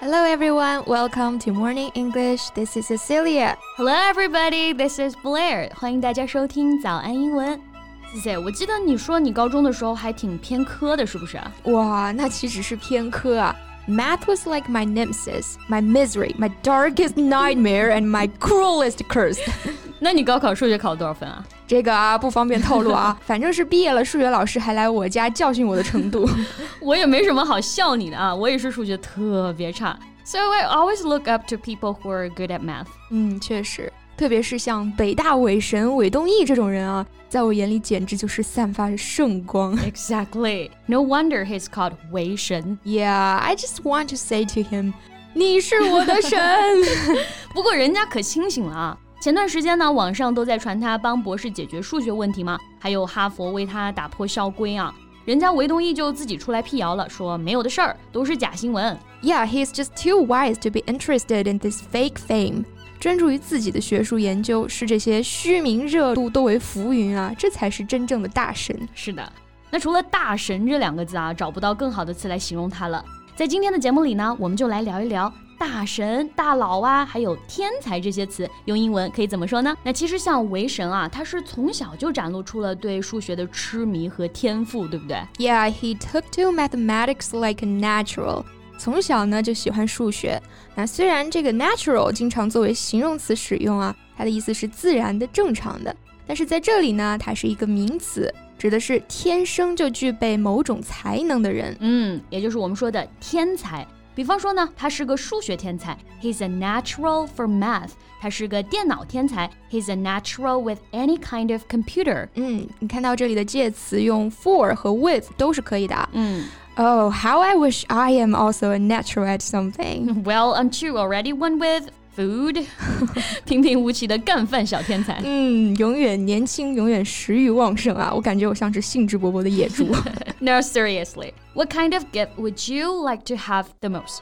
Hello everyone, welcome to Morning English. This is Cecilia. Hello everybody, this is Blair. 欢迎大家收听早安英文。Cici，我记得你说你高中的时候还挺偏科的，是不是？哇，那岂止是偏科啊！Math was like my nemesis, my misery, my darkest nightmare, and my cruelest curse. 那你高考数学考了多少分啊？这个啊不方便透露啊，反正是毕业了，数学老师还来我家教训我的程度。我也没什么好笑你的啊，我也是数学特别差。So I always look up to people who are good at math. 嗯，确实。特别是像北大伪神韦东奕这种人啊，在我眼里简直就是散发着圣光。Exactly. No wonder he's called 韦神。Yeah, I just want to say to him，你是我的神。不过人家可清醒了啊！前段时间呢，网上都在传他帮博士解决数学问题嘛，还有哈佛为他打破校规啊。人家韦东奕就自己出来辟谣了，说没有的事儿，都是假新闻。Yeah, he's just too wise to be interested in this fake fame. 专注于自己的学术研究，视这些虚名热度都为浮云啊，这才是真正的大神。是的，那除了“大神”这两个字啊，找不到更好的词来形容他了。在今天的节目里呢，我们就来聊一聊大神、大佬啊，还有天才这些词，用英文可以怎么说呢？那其实像维神啊，他是从小就展露出了对数学的痴迷和天赋，对不对？Yeah, he took to mathematics like a natural. 从小呢就喜欢数学。那虽然这个 natural 经常作为形容词使用啊，它的意思是自然的、正常的。但是在这里呢，它是一个名词，指的是天生就具备某种才能的人。嗯，也就是我们说的天才。比方说呢，他是个数学天才，He's a natural for math。他是个电脑天才，He's a natural with any kind of computer。嗯，你看到这里的介词用 for 和 with 都是可以的。嗯。Oh, how I wish I am also a natural at something. Well, aren't you already one with food? 平平无奇的干饭小天才。嗯，永远年轻，永远食欲旺盛啊！我感觉我像是兴致勃勃的野猪。no, seriously. What kind of gift would you like to have the most?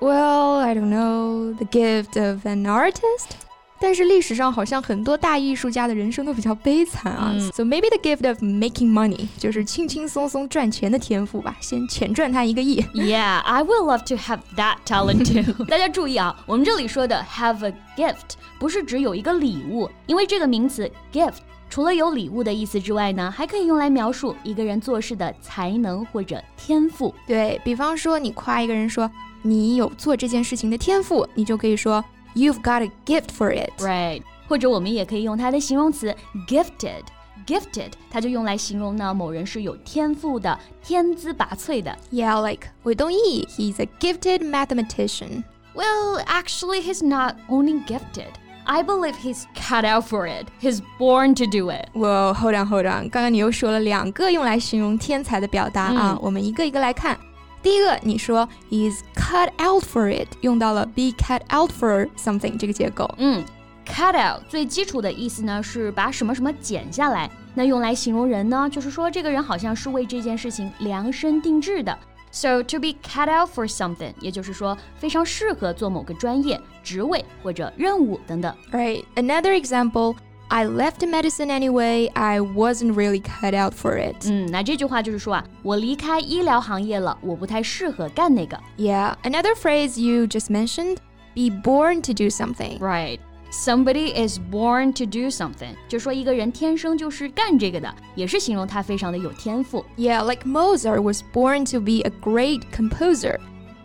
Well, I don't know. The gift of an artist? 但是历史上好像很多大艺术家的人生都比较悲惨啊。嗯、so maybe the gift of making money 就是轻轻松松赚钱的天赋吧，先浅赚他一个亿。Yeah, I would love to have that talent too. 大家注意啊，我们这里说的 have a gift 不是指有一个礼物，因为这个名词 gift 除了有礼物的意思之外呢，还可以用来描述一个人做事的才能或者天赋。对比方说，你夸一个人说你有做这件事情的天赋，你就可以说。You've got a gift for it, right? 或者我们也可以用它的形容词 gifted。Gifted，它就用来形容呢某人是有天赋的、天资拔萃的。Yeah, like 韦东奕, he's a gifted mathematician. Well, actually, he's not only gifted. I believe he's cut out for it. He's born to do it. Well, hold on, hold on. 刚刚你又说了两个用来形容天才的表达啊，我们一个一个来看。 第一个，你说 is cut out for it，用到了 be cut out for something 这个结构。嗯，cut out 最基础的意思呢是把什么什么剪下来。那用来形容人呢，就是说这个人好像是为这件事情量身定制的。So to be cut out for something，也就是说非常适合做某个专业、职位或者任务等等。Right. Another example. I left medicine anyway. I wasn't really cut out for it. 嗯，那这句话就是说啊，我离开医疗行业了，我不太适合干那个。Yeah, another phrase you just mentioned, be born to do something. Right. Somebody is born to do something，就说一个人天生就是干这个的，也是形容他非常的有天赋。Yeah, like Mozart was born to be a great composer.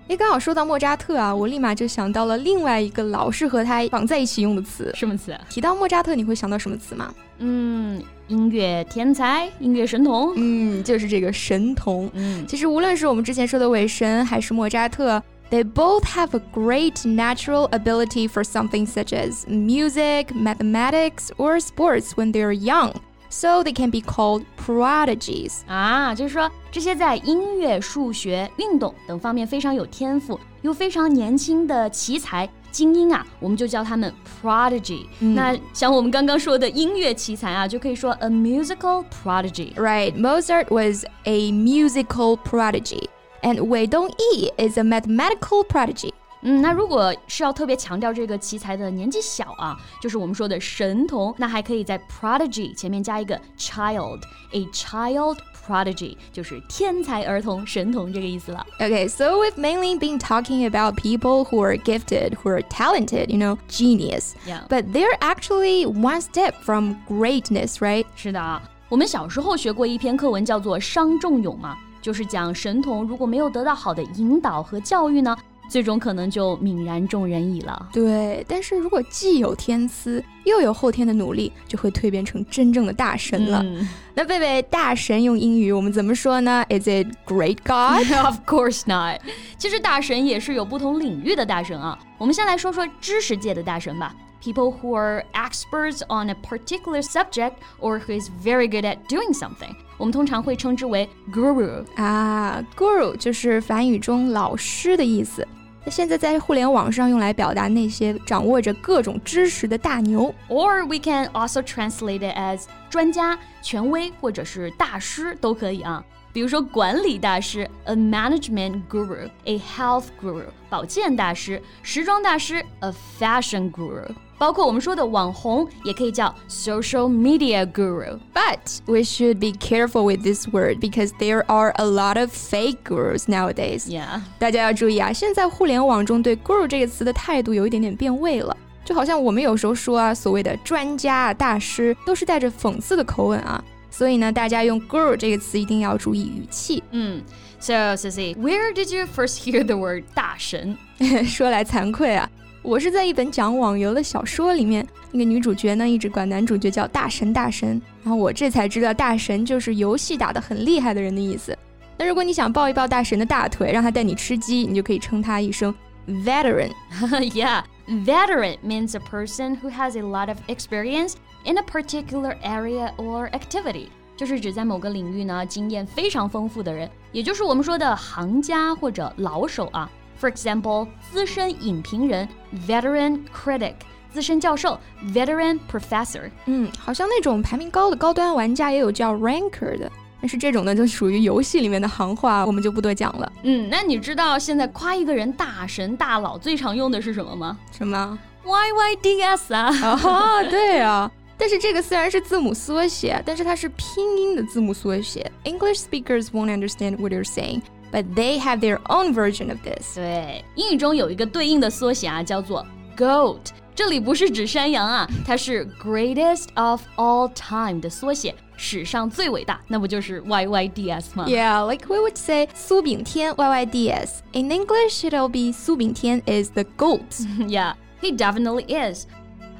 哎，刚好说到莫扎特啊，我立马就想到了另外一个老是和他绑在一起用的词，什么词？提到莫扎特，你会想到什么词吗？嗯，音乐天才，音乐神童。嗯，就是这个神童。嗯，其实无论是我们之前说的韦神，还是莫扎特，they both have a great natural ability for something such as music, mathematics, or sports when they are young. So they can be called prodigies 啊，就是说这些在音乐、数学、运动等方面非常有天赋又非常年轻的奇才精英啊，我们就叫他们 prodigy。那像我们刚刚说的音乐奇才啊，就可以说 a musical prodigy。Right, Mozart was a musical prodigy, and Wei Dongyi is a mathematical prodigy. 嗯，那如果是要特别强调这个奇才的年纪小啊，就是我们说的神童，那还可以在 prodigy 前面加一个 child，a child prodigy，就是天才儿童、神童这个意思了。Okay, so we've mainly been talking about people who are gifted, who are talented, you know, genius. Yeah. But they're actually one step from greatness, right? 是的啊，我们小时候学过一篇课文，叫做《伤仲永》嘛，就是讲神童如果没有得到好的引导和教育呢， 最终可能就泯然众人矣了。对，但是如果既有天资，又有后天的努力，就会蜕变成真正的大神了。嗯那贝贝，大神用英语我们怎么说呢？Is it great God？Of course not。其实大神也是有不同领域的大神啊。我们先来说说知识界的大神吧。People who are experts on a particular subject or who is very good at doing something，我们通常会称之为 guru。啊，guru 就是梵语中老师的意思。那现在在互联网上用来表达那些掌握着各种知识的大牛。Or we can also translate it as 专家、权威或者是大师都可以啊。比如说管理大师，a management guru，a health guru，保健大师，时装大师，a fashion guru。包括我们说的网红，也可以叫 social media guru。 But we should be careful with this word because there are a lot of fake gurus nowadays. Yeah，大家要注意啊，现在互联网中对 guru 这个词的态度有一点点变味了。就好像我们有时候说啊，所谓的专家啊、大师，都是带着讽刺的口吻啊。 所以呢，大家用 girl 这个词一定要注意语气。嗯，So Sissy，where did you first hear the word 大神？说来惭愧啊，我是在一本讲网游的小说里面，那个女主角呢一直管男主角叫大神大神，然后我这才知道大神就是游戏打得很厉害的人的意思。那如果你想抱一抱大神的大腿，让他带你吃鸡，你就可以称他一声 veteran。yeah, veteran means a person who has a lot of experience in a particular area or activity. 就是指在某个领域呢经验非常丰富的人，也就是我们说的行家或者老手啊。For example，资深影评人 veteran critic，资深教授 veteran professor。嗯，好像那种排名高的高端玩家也有叫 ranker 的， 但是这种呢就属于游戏里面的行话，我们就不多讲了。嗯，那你知道现在夸一个人大神大佬最常用的是什么吗什么？？YYDS 啊。哦，对啊。但是这个虽然是字母缩写，但是它是拼音的字母缩写。English speakers won't understand what you're saying, but they have their own version of this. 对，英语中有一个对应的缩写啊，叫做 GOAT。这里不是指山羊啊，它是 Greatest of All Time 的缩写，史上最伟大，那不就是 YYDS 吗 Yeah, like we would say 苏炳添 YYDS. In English, it'll be 苏炳添 is the goat. Yeah, he definitely is.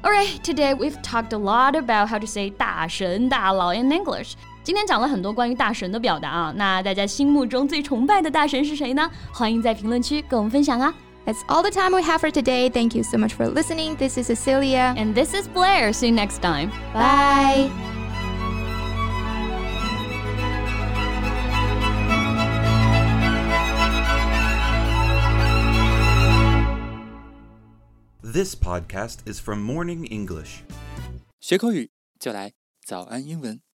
Alright, today we've talked a lot about how to say 大神大佬 in English. 今天讲了很多关于大神的表达啊，那大家心目中最崇拜的大神是谁呢？欢迎在评论区跟我们分享啊。 That's all the time we have for today. Thank you so much for listening. This is Cecilia. And this is Blair. See you next time. Bye. This podcast is from Morning English. 学口语就来早安英文。